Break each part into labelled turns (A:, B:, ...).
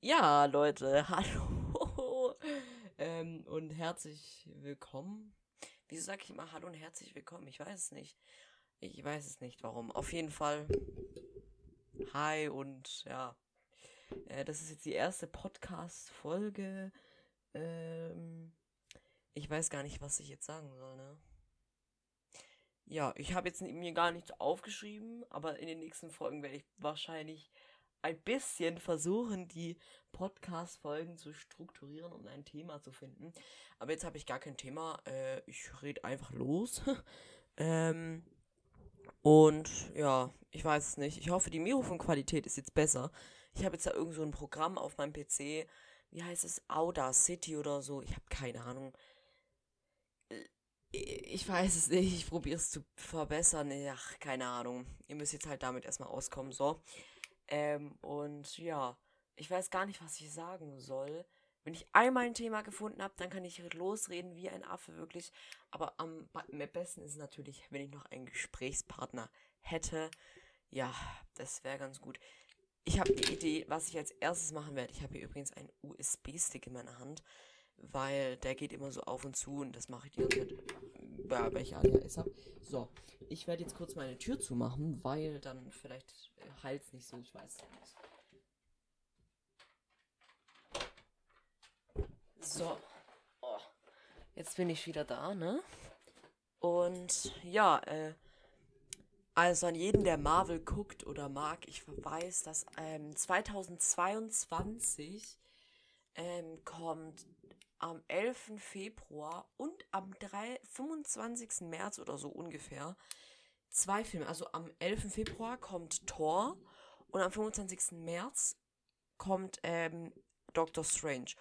A: Ja, Leute, hallo ähm, und herzlich willkommen. Wieso sage ich immer Hallo und herzlich willkommen? Ich weiß es nicht. Ich weiß es nicht, warum. Auf jeden Fall. Hi und ja. Äh, das ist jetzt die erste Podcast-Folge. Ähm, ich weiß gar nicht, was ich jetzt sagen soll, ne? Ja, ich habe jetzt mir gar nichts aufgeschrieben, aber in den nächsten Folgen werde ich wahrscheinlich ein bisschen versuchen, die Podcast-Folgen zu strukturieren, um ein Thema zu finden. Aber jetzt habe ich gar kein Thema. Äh, ich rede einfach los. ähm, und ja, ich weiß es nicht. Ich hoffe, die Mikrofonqualität ist jetzt besser. Ich habe jetzt da irgend so ein Programm auf meinem PC. Wie heißt es? Audacity oder so. Ich habe keine Ahnung. Äh, ich weiß es nicht. Ich probiere es zu verbessern. Ach, keine Ahnung. Ihr müsst jetzt halt damit erstmal auskommen. So. Ähm, und ja, ich weiß gar nicht, was ich sagen soll. Wenn ich einmal ein Thema gefunden habe, dann kann ich losreden wie ein Affe, wirklich. Aber am, besten ist es natürlich, wenn ich noch einen Gesprächspartner hätte. Ja, das wäre ganz gut. Ich habe die Idee, was ich als erstes machen werde. Ich habe hier übrigens einen USB-Stick in meiner Hand, weil der geht immer so auf und zu und das mache ich die ganze Zeit, ja, welche ADHS habe. So, ich werde jetzt kurz meine Tür zumachen, weil dann vielleicht äh, heilt nicht so, ich weiß es nicht. So. Oh. Jetzt bin ich wieder da, ne? Und ja, äh, also an jeden, der Marvel guckt oder mag, ich weiß, dass ähm, 2022 ähm, kommt am 11. Februar und am 3, 25. März oder so ungefähr zwei Filme. Also am 11. Februar kommt Thor und am 25. März kommt ähm, Doctor Strange.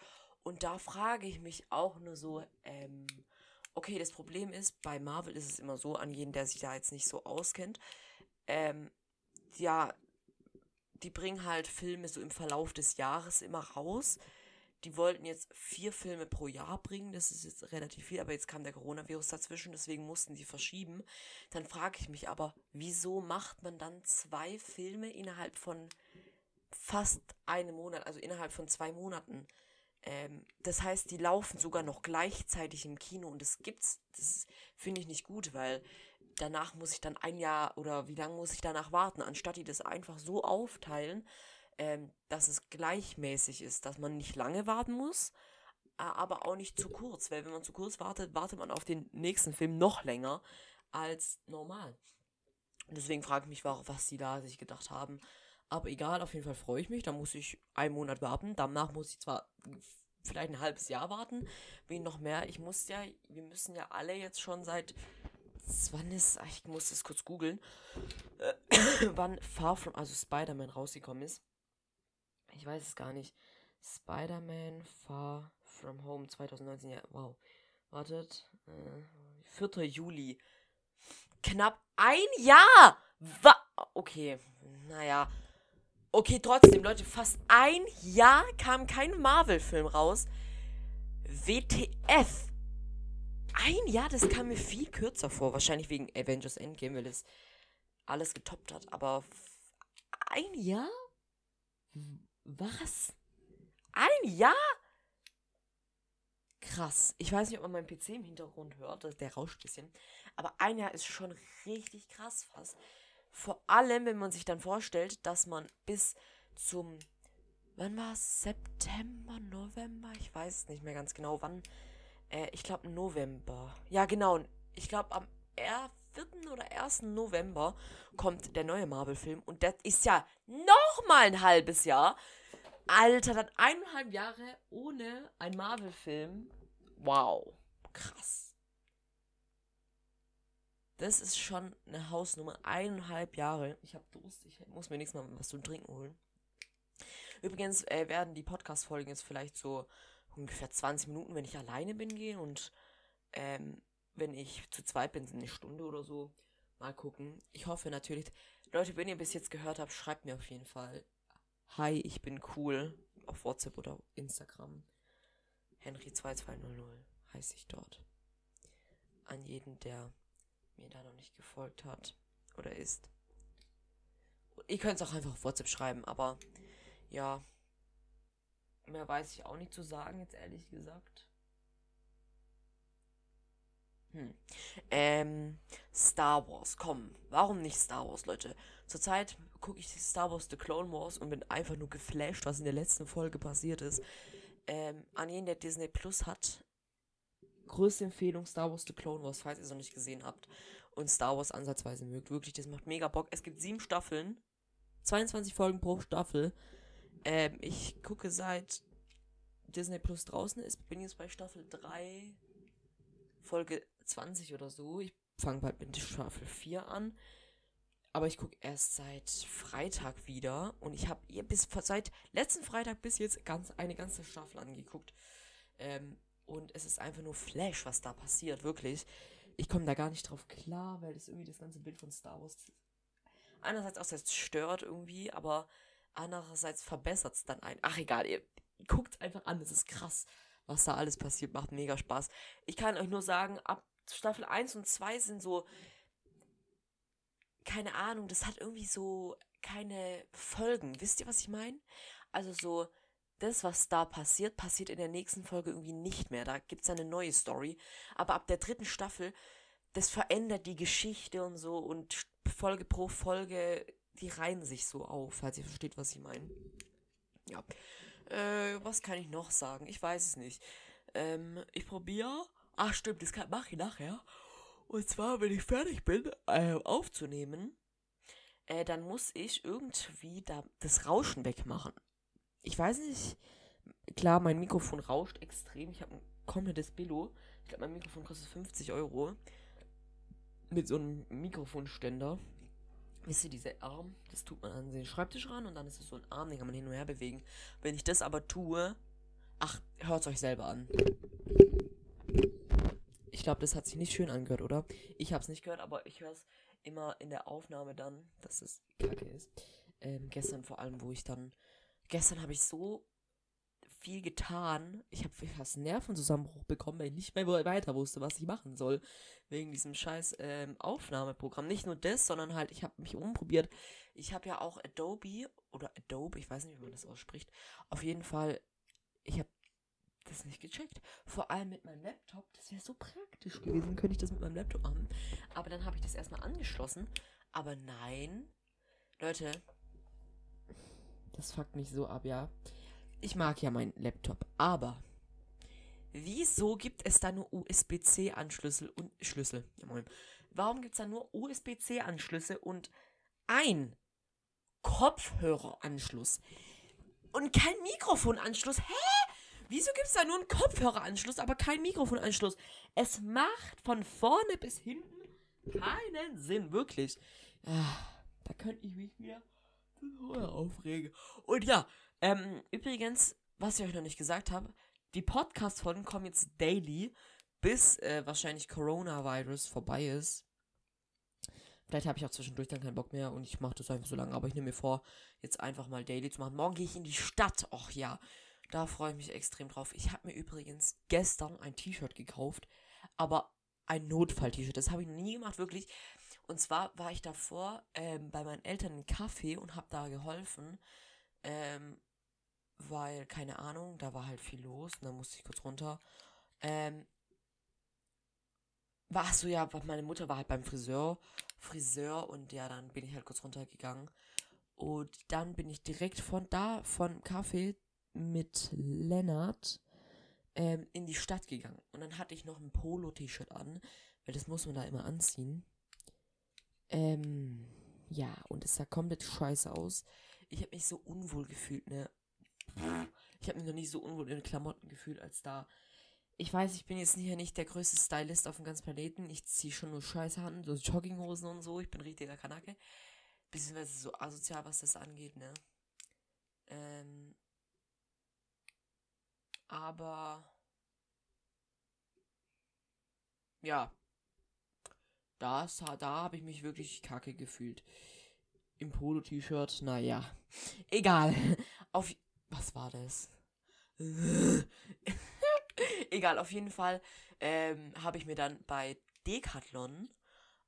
A: Und da frage ich mich auch nur so, ähm, okay, das Problem ist, bei Marvel ist es immer so, an jeden, der sich da jetzt nicht so auskennt, ähm, ja, die bringen halt Filme so im Verlauf des Jahres immer raus die wollten jetzt vier Filme pro Jahr bringen. Das ist jetzt relativ viel, aber jetzt kam der Coronavirus dazwischen, deswegen mussten die verschieben. Dann frage ich mich aber, wieso macht man dann zwei Filme innerhalb von fast einem Monat, also innerhalb von zwei Monaten? Ähm, das heißt, die laufen sogar noch gleichzeitig im Kino und das gibt's. Das finde ich nicht gut, weil danach muss ich dann ein Jahr oder wie lange muss ich danach warten, anstatt die das einfach so aufteilen ähm, dass es gleichmäßig ist, dass man nicht lange warten muss, aber auch nicht zu kurz, weil wenn man zu kurz wartet, wartet man auf den nächsten Film noch länger als normal. deswegen frage ich mich, was die da sich gedacht haben. Aber egal, auf jeden Fall freue ich mich. Da muss ich einen Monat warten. Danach muss ich zwar vielleicht ein halbes Jahr warten. Wie noch mehr. Ich muss ja, wir müssen ja alle jetzt schon seit. Wann ist. Ich muss das kurz googeln. Äh, wann Far From, also Spider-Man rausgekommen ist. Ich weiß es gar nicht. Spider-Man Far From Home 2019. Ja, wow. Wartet. Äh, 4. Juli. Knapp ein Jahr! Wa okay. Naja. Okay, trotzdem, Leute, fast ein Jahr kam kein Marvel-Film raus. WTF. Ein Jahr, das kam mir viel kürzer vor. Wahrscheinlich wegen Avengers Endgame, weil es alles getoppt hat. Aber ein Jahr? Was? Ein Jahr? Krass. Ich weiß nicht, ob man meinen PC im Hintergrund hört. Der rauscht ein bisschen. Aber ein Jahr ist schon richtig krass fast. Vor allem, wenn man sich dann vorstellt, dass man bis zum. Wann war es? September, November? Ich weiß nicht mehr ganz genau. Wann? Äh, ich glaube November. Ja, genau. Ich glaube am 4. oder 1. November kommt der neue Marvel-Film. Und das ist ja nochmal ein halbes Jahr. Alter, dann eineinhalb Jahre ohne ein Marvel-Film. Wow. Krass. Das ist schon eine Hausnummer. Eineinhalb Jahre. Ich habe Durst. Ich muss mir nächstes Mal was zu trinken holen. Übrigens äh, werden die Podcast-Folgen jetzt vielleicht so ungefähr 20 Minuten, wenn ich alleine bin, gehen. Und ähm, wenn ich zu zweit bin, eine Stunde oder so. Mal gucken. Ich hoffe natürlich. Leute, wenn ihr bis jetzt gehört habt, schreibt mir auf jeden Fall Hi, ich bin cool auf WhatsApp oder Instagram. Henry2200 heiße ich dort. An jeden, der mir da noch nicht gefolgt hat oder ist. Ihr könnt es auch einfach auf WhatsApp schreiben, aber ja. Mehr weiß ich auch nicht zu sagen, jetzt ehrlich gesagt. Hm. Ähm, Star Wars, komm. Warum nicht Star Wars, Leute? Zurzeit gucke ich Star Wars The Clone Wars und bin einfach nur geflasht, was in der letzten Folge passiert ist. Ähm, an jeden, der Disney Plus hat, größte Empfehlung Star Wars The Clone Wars, falls ihr es noch nicht gesehen habt und Star Wars ansatzweise mögt. Wirklich, das macht mega Bock. Es gibt sieben Staffeln, 22 Folgen pro Staffel. Ähm, ich gucke seit Disney Plus draußen ist, bin jetzt bei Staffel 3, Folge 20 oder so. Ich fange bald mit Staffel 4 an. Aber ich gucke erst seit Freitag wieder. Und ich habe ihr bis seit letzten Freitag bis jetzt ganz eine ganze Staffel angeguckt. Ähm, und es ist einfach nur Flash, was da passiert, wirklich. Ich komme da gar nicht drauf klar, weil das irgendwie das ganze Bild von Star Wars einerseits auch selbst stört irgendwie, aber andererseits verbessert es dann ein. Ach egal, ihr guckt einfach an, es ist krass, was da alles passiert, macht mega Spaß. Ich kann euch nur sagen, ab Staffel 1 und 2 sind so, keine Ahnung, das hat irgendwie so keine Folgen. Wisst ihr, was ich meine? Also so, das, was da passiert, passiert in der nächsten Folge irgendwie nicht mehr. Da gibt es eine neue Story. Aber ab der dritten Staffel, das verändert die Geschichte und so und Folge pro Folge, die reihen sich so auf, falls ihr versteht, was ich meine. Ja. Äh, was kann ich noch sagen? Ich weiß es nicht. Ähm, ich probiere. Ach, stimmt, das mache ich nachher. Und zwar, wenn ich fertig bin, äh, aufzunehmen, äh, dann muss ich irgendwie da das Rauschen wegmachen. Ich weiß nicht. Klar, mein Mikrofon rauscht extrem. Ich habe ein komplettes Billo. Ich glaube, mein Mikrofon kostet 50 Euro. Mit so einem Mikrofonständer. Wisst ihr, dieser Arm, das tut man an den Schreibtisch ran und dann ist es so ein Arm, den kann man hin und her bewegen. Wenn ich das aber tue, ach, hört euch selber an. Ich glaube, das hat sich nicht schön angehört, oder? Ich habe es nicht gehört, aber ich höre es immer in der Aufnahme dann, dass es kacke ist. Ähm, gestern vor allem, wo ich dann. Gestern habe ich so viel getan. Ich habe fast Nervenzusammenbruch bekommen, weil ich nicht mehr weiter wusste, was ich machen soll. Wegen diesem scheiß ähm, Aufnahmeprogramm. Nicht nur das, sondern halt, ich habe mich umprobiert. Ich habe ja auch Adobe oder Adobe, ich weiß nicht, wie man das ausspricht. Auf jeden Fall, ich habe das nicht gecheckt. Vor allem mit meinem Laptop. Das wäre so praktisch gewesen, könnte ich das mit meinem Laptop machen. Aber dann habe ich das erstmal angeschlossen. Aber nein. Leute, das fuckt mich so ab, ja. Ich mag ja meinen Laptop, aber wieso gibt es da nur USB-C-Anschlüssel und Schlüssel? Ja, Warum gibt es da nur USB-C-Anschlüsse und ein Kopfhöreranschluss und kein Mikrofonanschluss? Hä? Wieso gibt es da nur einen Kopfhöreranschluss, aber keinen Mikrofonanschluss? Es macht von vorne bis hinten keinen Sinn, wirklich. Ah, da könnte ich mich wieder aufregen. Und ja, ähm, übrigens, was ich euch noch nicht gesagt habe, die Podcast-Folgen kommen jetzt daily, bis äh, wahrscheinlich Coronavirus vorbei ist. Vielleicht habe ich auch zwischendurch dann keinen Bock mehr und ich mache das einfach so lange. Aber ich nehme mir vor, jetzt einfach mal daily zu machen. Morgen gehe ich in die Stadt. Och ja, da freue ich mich extrem drauf. Ich habe mir übrigens gestern ein T-Shirt gekauft, aber ein Notfall-T-Shirt. Das habe ich noch nie gemacht, wirklich. Und zwar war ich davor ähm, bei meinen Eltern im Café und habe da geholfen. Ähm, weil, keine Ahnung, da war halt viel los und dann musste ich kurz runter. Ähm, war so, ja, meine Mutter war halt beim Friseur, Friseur und ja, dann bin ich halt kurz runtergegangen. Und dann bin ich direkt von da, von Kaffee mit Lennart ähm, in die Stadt gegangen. Und dann hatte ich noch ein Polo-T-Shirt an, weil das muss man da immer anziehen. Ähm, ja, und es sah komplett scheiße aus. Ich habe mich so unwohl gefühlt, ne? Ich habe mich noch nie so unwohl in Klamotten gefühlt als da. Ich weiß, ich bin jetzt hier nicht der größte Stylist auf dem ganzen Planeten. Ich ziehe schon nur Scheiße an, so Jogginghosen und so. Ich bin richtiger Kanake. Beziehungsweise so asozial, was das angeht, ne? Ähm. Aber. Ja. Das, da habe ich mich wirklich kacke gefühlt. Im Polo-T-Shirt, naja. Egal. Auf, was war das? Egal, auf jeden Fall ähm, habe ich mir dann bei Decathlon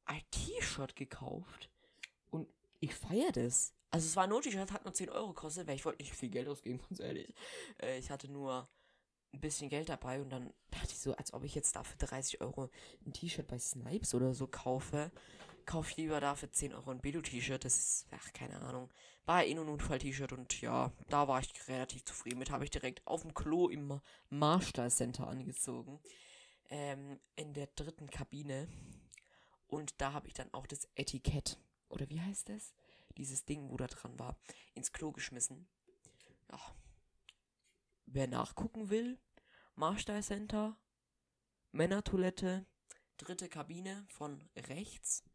A: ein T-Shirt gekauft. Und ich feiere das. Also es war ein No-T-Shirt, hat nur 10 Euro gekostet, weil ich wollte nicht viel Geld ausgeben, ganz ehrlich. Äh, ich hatte nur ein bisschen Geld dabei und dann dachte ich so, als ob ich jetzt dafür 30 Euro ein T-Shirt bei Snipes oder so kaufe, kaufe ich lieber dafür 10 Euro ein Bedo-T-Shirt. Das ist, ach, keine Ahnung. War eh nur ein Unfall-T-Shirt und ja, da war ich relativ zufrieden mit. Habe ich direkt auf dem Klo im Marstall Center angezogen. Ähm, in der dritten Kabine. Und da habe ich dann auch das Etikett, oder wie heißt das? Dieses Ding, wo da dran war, ins Klo geschmissen. Ja. Wer nachgucken will, Marstall Center, Männertoilette, dritte Kabine von rechts.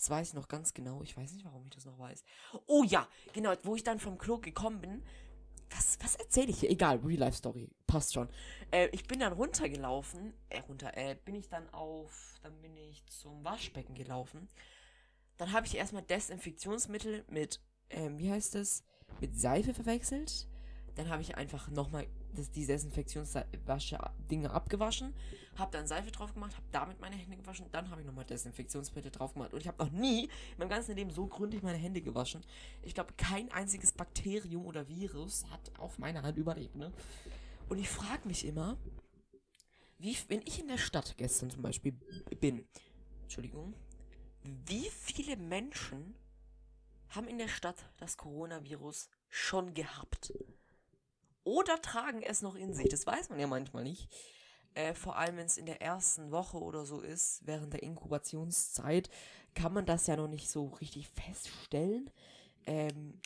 A: Das weiß ich noch ganz genau. Ich weiß nicht, warum ich das noch weiß. Oh ja, genau, wo ich dann vom Klo gekommen bin. Was, was erzähle ich hier? Egal, Real-Life-Story. Passt schon. Äh, ich bin dann runtergelaufen. Äh, runter, äh, bin ich dann auf. Dann bin ich zum Waschbecken gelaufen. Dann habe ich erstmal Desinfektionsmittel mit, ähm, wie heißt das? Mit Seife verwechselt. Dann habe ich einfach nochmal die Desinfektionswasche-Dinge abgewaschen, habe dann Seife drauf gemacht, habe damit meine Hände gewaschen, dann habe ich nochmal Desinfektionsmittel drauf gemacht. Und ich habe noch nie in meinem ganzen Leben so gründlich meine Hände gewaschen. Ich glaube, kein einziges Bakterium oder Virus hat auf meiner Hand überlebt, ne? Und ich frage mich immer, wie, wenn ich in der Stadt gestern zum Beispiel bin, Entschuldigung, wie viele Menschen haben in der Stadt das Coronavirus schon gehabt? Oder tragen es noch in sich. Das weiß man ja manchmal nicht. Äh, vor allem, wenn es in der ersten Woche oder so ist, während der Inkubationszeit, kann man das ja noch nicht so richtig feststellen, ähm,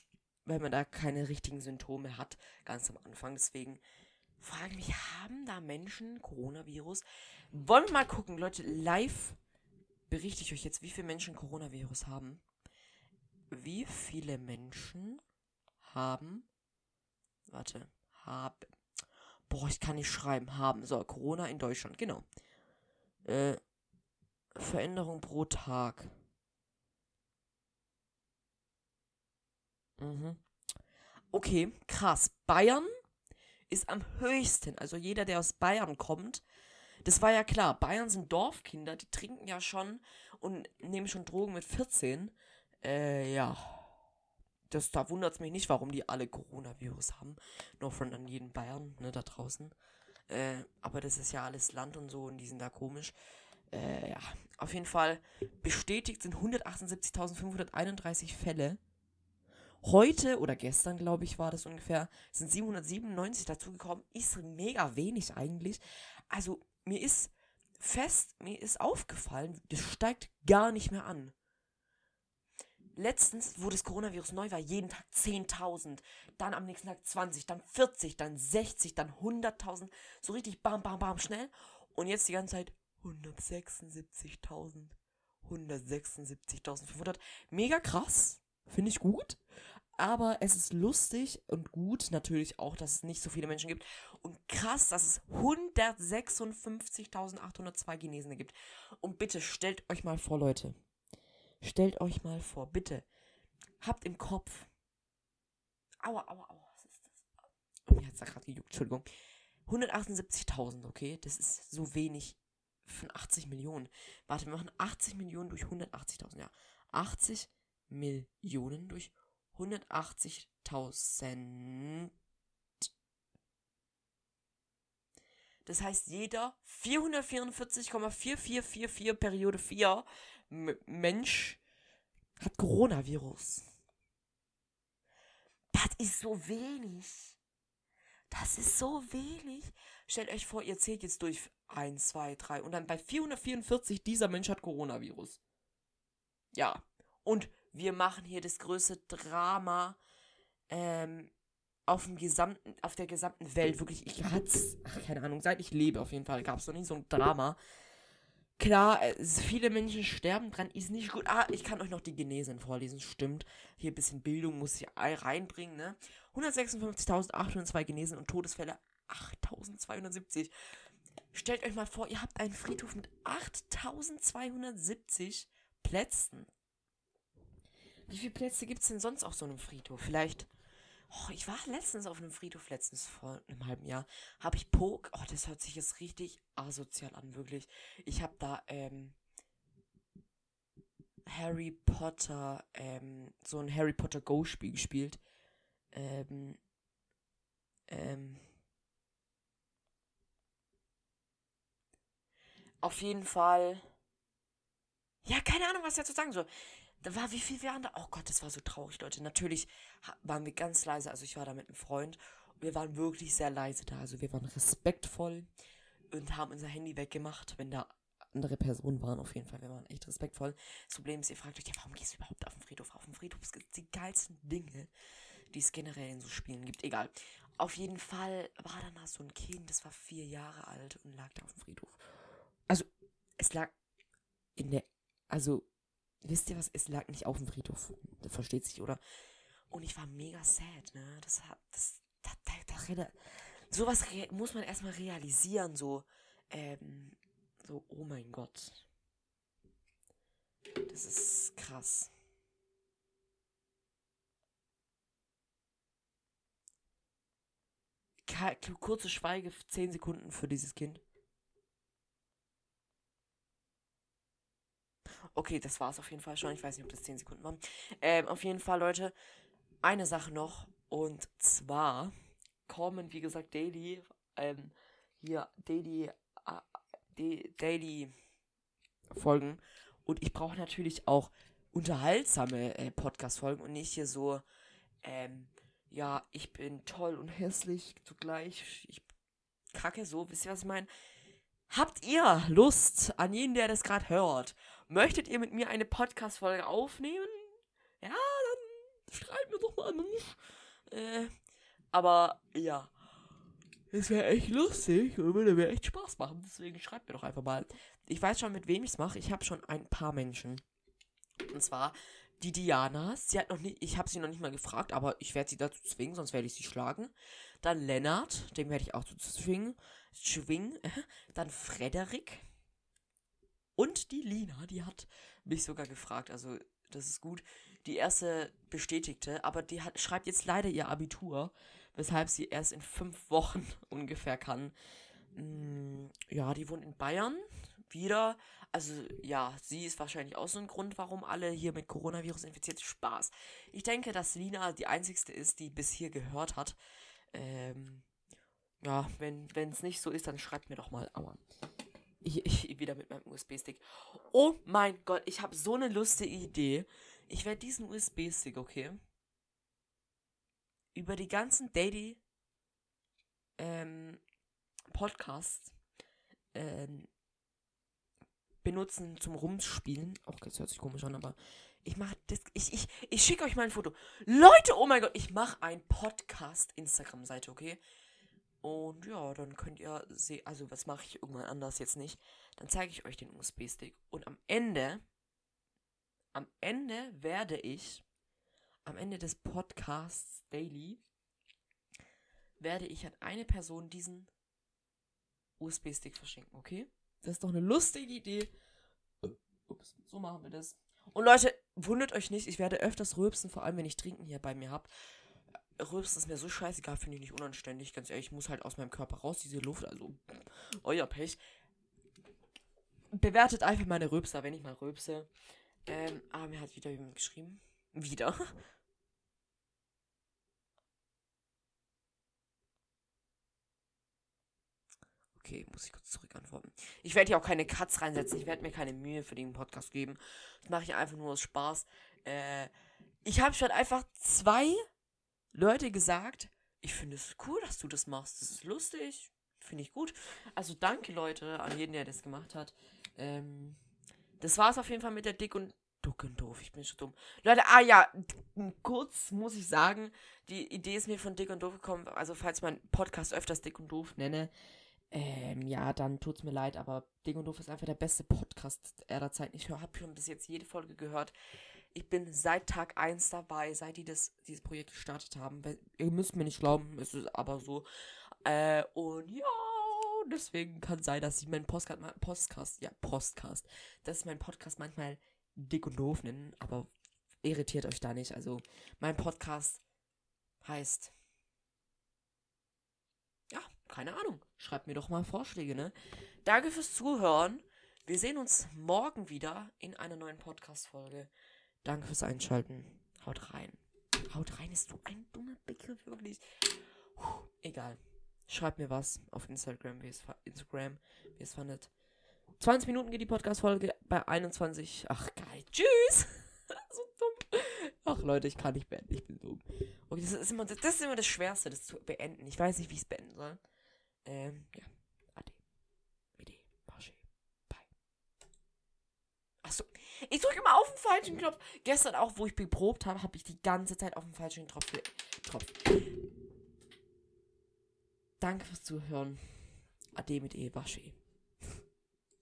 A: weil man da keine richtigen Symptome hat, ganz am Anfang. Deswegen frage ich mich, haben da Menschen Coronavirus? Wollen wir mal gucken, Leute, live berichte ich euch jetzt, wie viele Menschen Coronavirus haben. Wie viele Menschen haben, warte, haben. Boah, ich kann nicht schreiben. Haben. So, Corona in Deutschland, genau. Äh, Veränderung pro Tag. Mhm. Okay, krass. Bayern ist am höchsten. Also jeder, der aus Bayern kommt, das war ja klar. Bayern sind Dorfkinder, die trinken ja schon und nehmen schon Drogen mit 14. Äh, ja das, da wundert es mich nicht, warum die alle Coronavirus haben. Nur von an jeden Bayern, ne, da draußen. Äh, aber das ist ja alles Land und so und die sind da komisch. Äh, ja, auf jeden Fall bestätigt sind 178.531 Fälle. Heute oder gestern, glaube ich, war das ungefähr, sind 797 dazugekommen. Ist mega wenig eigentlich. Also, mir ist fest, mir ist aufgefallen, das steigt gar nicht mehr an letztens, wo das Coronavirus neu war, jeden Tag 10.000, dann am nächsten Tag 20, dann 40, dann 60, dann 100.000, so richtig bam, bam, bam, schnell. Und jetzt die ganze Zeit 176.000, 176.500. Mega krass, finde ich gut. Aber es ist lustig und gut natürlich auch, dass es nicht so viele Menschen gibt. Und krass, dass es 156.802 Genesene gibt. Und bitte stellt euch mal vor, Leute. Stellt euch mal vor, bitte. Habt im Kopf. Aua, aua, aua, was ist das? Oh, mir hat's da gerade gejuckt, Entschuldigung. 178.000, okay? Das ist so wenig von 80 Millionen. Warte, wir machen 80 Millionen durch 180.000, ja. 80 Millionen durch 180.000. Das heißt, jeder 444,4444 Periode 4 M Mensch hat Coronavirus. Das ist so wenig. Das ist so wenig. Stellt euch vor, ihr zählt jetzt durch 1, 2, 3 und dann bei 444 dieser Mensch hat Coronavirus. Ja. Und wir machen hier das größte Drama ähm, auf dem gesamten, auf der gesamten Welt. Wirklich, ich hatte keine Ahnung, seit ich lebe auf jeden Fall, gab es noch nie so ein Drama. Klar, viele Menschen sterben dran, ist nicht gut. Ah, ich kann euch noch die Genesen vorlesen, stimmt. Hier ein bisschen Bildung muss ich reinbringen, ne? 156.802 Genesen und Todesfälle 8.270. Stellt euch mal vor, ihr habt einen Friedhof mit 8.270 Plätzen. Wie viele Plätze gibt es denn sonst auf so einem Friedhof? Vielleicht Oh, ich war letztens auf einem Friedhof, letztens vor einem halben Jahr, habe ich Poke. Oh, das hört sich jetzt richtig asozial an, wirklich. Ich habe da, ähm, Harry Potter, ähm, so ein Harry Potter Go-Spiel gespielt. Ähm, ähm, auf jeden Fall. Ja, keine Ahnung, was ich dazu sagen soll. Da war, wie viel waren da? Oh Gott, das war so traurig, Leute. Natürlich waren wir ganz leise. Also ich war da mit einem Freund. Und wir waren wirklich sehr leise da. Also wir waren respektvoll und haben unser Handy weggemacht, wenn da andere Personen waren. Auf jeden Fall, wir waren echt respektvoll. Das Problem ist, ihr fragt euch, ja, warum gehst du überhaupt auf den Friedhof? Auf dem Friedhof gibt es die geilsten Dinge, die es generell in so Spielen gibt. Egal. Auf jeden Fall war dann da so ein Kind, das war vier Jahre alt und lag da auf dem Friedhof. Also, es lag in der, also, wisst ihr was, es lag nicht auf dem Friedhof. Versteht sich, oder? Und ich war mega sad, ne? Das hat, das, das, das, das sowas muss man erstmal realisieren, so, ähm, so, oh mein Gott. Das ist krass. Kurze Schweige, 10 Sekunden für dieses Kind. Okay, das war es auf jeden Fall schon. Ich weiß nicht, ob das 10 Sekunden waren. Ähm, auf jeden Fall, Leute, eine Sache noch. Und zwar kommen, wie gesagt, Daily, ähm, hier, Daily, äh, Daily Folgen. Und ich brauche natürlich auch unterhaltsame äh, Podcast-Folgen und nicht hier so, ähm, ja, ich bin toll und hässlich zugleich. Ich kacke so, wisst ihr, was ich meine? Habt ihr Lust an jeden, der das gerade hört? Möchtet ihr mit mir eine Podcast-Folge aufnehmen? Ja, dann schreibt mir doch mal an. Äh, aber ja, es wäre echt lustig und würde mir echt Spaß machen. Deswegen schreibt mir doch einfach mal. Ich weiß schon, mit wem ich es mache. Ich habe schon ein paar Menschen. Und zwar die Diana. Sie hat noch nicht, ich habe sie noch nicht mal gefragt, aber ich werde sie dazu zwingen, sonst werde ich sie schlagen. Dann Lennart, den werde ich auch dazu zwingen. Schwing. Dann Frederik. Und die Lina, die hat mich sogar gefragt, also das ist gut. Die erste bestätigte, aber die hat, schreibt jetzt leider ihr Abitur, weshalb sie erst in fünf Wochen ungefähr kann. Mm, ja, die wohnt in Bayern. Wieder. Also, ja, sie ist wahrscheinlich auch so ein Grund, warum alle hier mit Coronavirus infiziert sind. Spaß. Ich denke, dass Lina die einzigste ist, die bis hier gehört hat. Ähm, ja, wenn es nicht so ist, dann schreibt mir doch mal. Aua. Ich, ich, wieder mit meinem USB-Stick. Oh mein Gott, ich habe so eine lustige Idee. Ich werde diesen USB-Stick, okay? Über die ganzen Daily ähm, Podcasts ähm, benutzen zum Rumspielen. Auch das hört sich komisch an, aber ich mache das. Ich, ich, ich schicke euch mal ein Foto. Leute, oh mein Gott, ich mache ein Podcast-Instagram-Seite, okay? Und ja, dann könnt ihr sehen, also was mache ich irgendwann anders jetzt nicht. Dann zeige ich euch den USB-Stick. Und am Ende, am Ende werde ich, am Ende des Podcasts Daily, werde ich an eine Person diesen USB-Stick verschenken, okay? Das ist doch eine lustige Idee. Ups, so machen wir das. Und Leute, wundert euch nicht, ich werde öfters rülpsen, vor allem wenn ich Trinken hier bei mir habe. Rülpsen ist mir so scheißegal, finde ich nicht unanständig. Ganz ehrlich, ich muss halt aus meinem Körper raus, diese Luft, also euer Pech. Bewertet einfach meine Rülpser, wenn ich mal rülpse. Ähm, aber mir hat wieder jemand geschrieben. Wieder. Okay, muss ich kurz zurückantworten. Ich werde hier auch keine Cuts reinsetzen. Ich werde mir keine Mühe für den Podcast geben. Das mache ich einfach nur aus Spaß. Äh, ich habe schon einfach zwei Leute gesagt, ich finde es cool, dass du das machst. Das ist lustig. Finde ich gut. Also danke, Leute, an jeden, der das gemacht hat. Ähm, das es auf jeden Fall mit der Dick und Duck und Doof. Ich bin schon dumm. Leute, ah ja, kurz muss ich sagen, die Idee ist mir von Dick und Doof gekommen. Also falls mein Podcast öfters Dick und Doof nenne, ähm, ja, dann tut's mir leid, aber Dick und Doof ist einfach der beste Podcast aller Zeiten. Ich habe schon bis jetzt jede Folge gehört. Ich bin seit Tag 1 dabei, seit die das, dieses Projekt gestartet haben. Ihr müsst mir nicht glauben, es ist aber so. Äh, und ja, deswegen kann sein, dass ich meinen Postcard, Podcast, ja, Postcast, dass mein Podcast manchmal dick und doof nennen, aber irritiert euch da nicht. Also, mein Podcast heißt. Ja, keine Ahnung. Schreibt mir doch mal Vorschläge, ne? Danke fürs Zuhören. Wir sehen uns morgen wieder in einer neuen Podcast-Folge. Danke fürs Einschalten. Haut rein. Haut rein ist so ein dummer Begriff, wirklich. Puh, egal. Schreibt mir was auf Instagram, wie wie es fandet. 20 Minuten geht die Podcast-Folge bei 21. Ach, geil. Tschüss. so dumm. Ach, Leute, ich kann nicht beenden. Ich bin dumm. Okay, das ist immer das, ist immer das Schwerste, das zu beenden. Ich weiß nicht, wie ich es beenden soll. Ähm, ja. Ich drücke immer auf den falschen Knopf. Gestern auch, wo ich beprobt habe, habe ich die ganze Zeit auf den falschen Knopf. Tropf. Danke fürs Zuhören. Ade mit E. Wasche.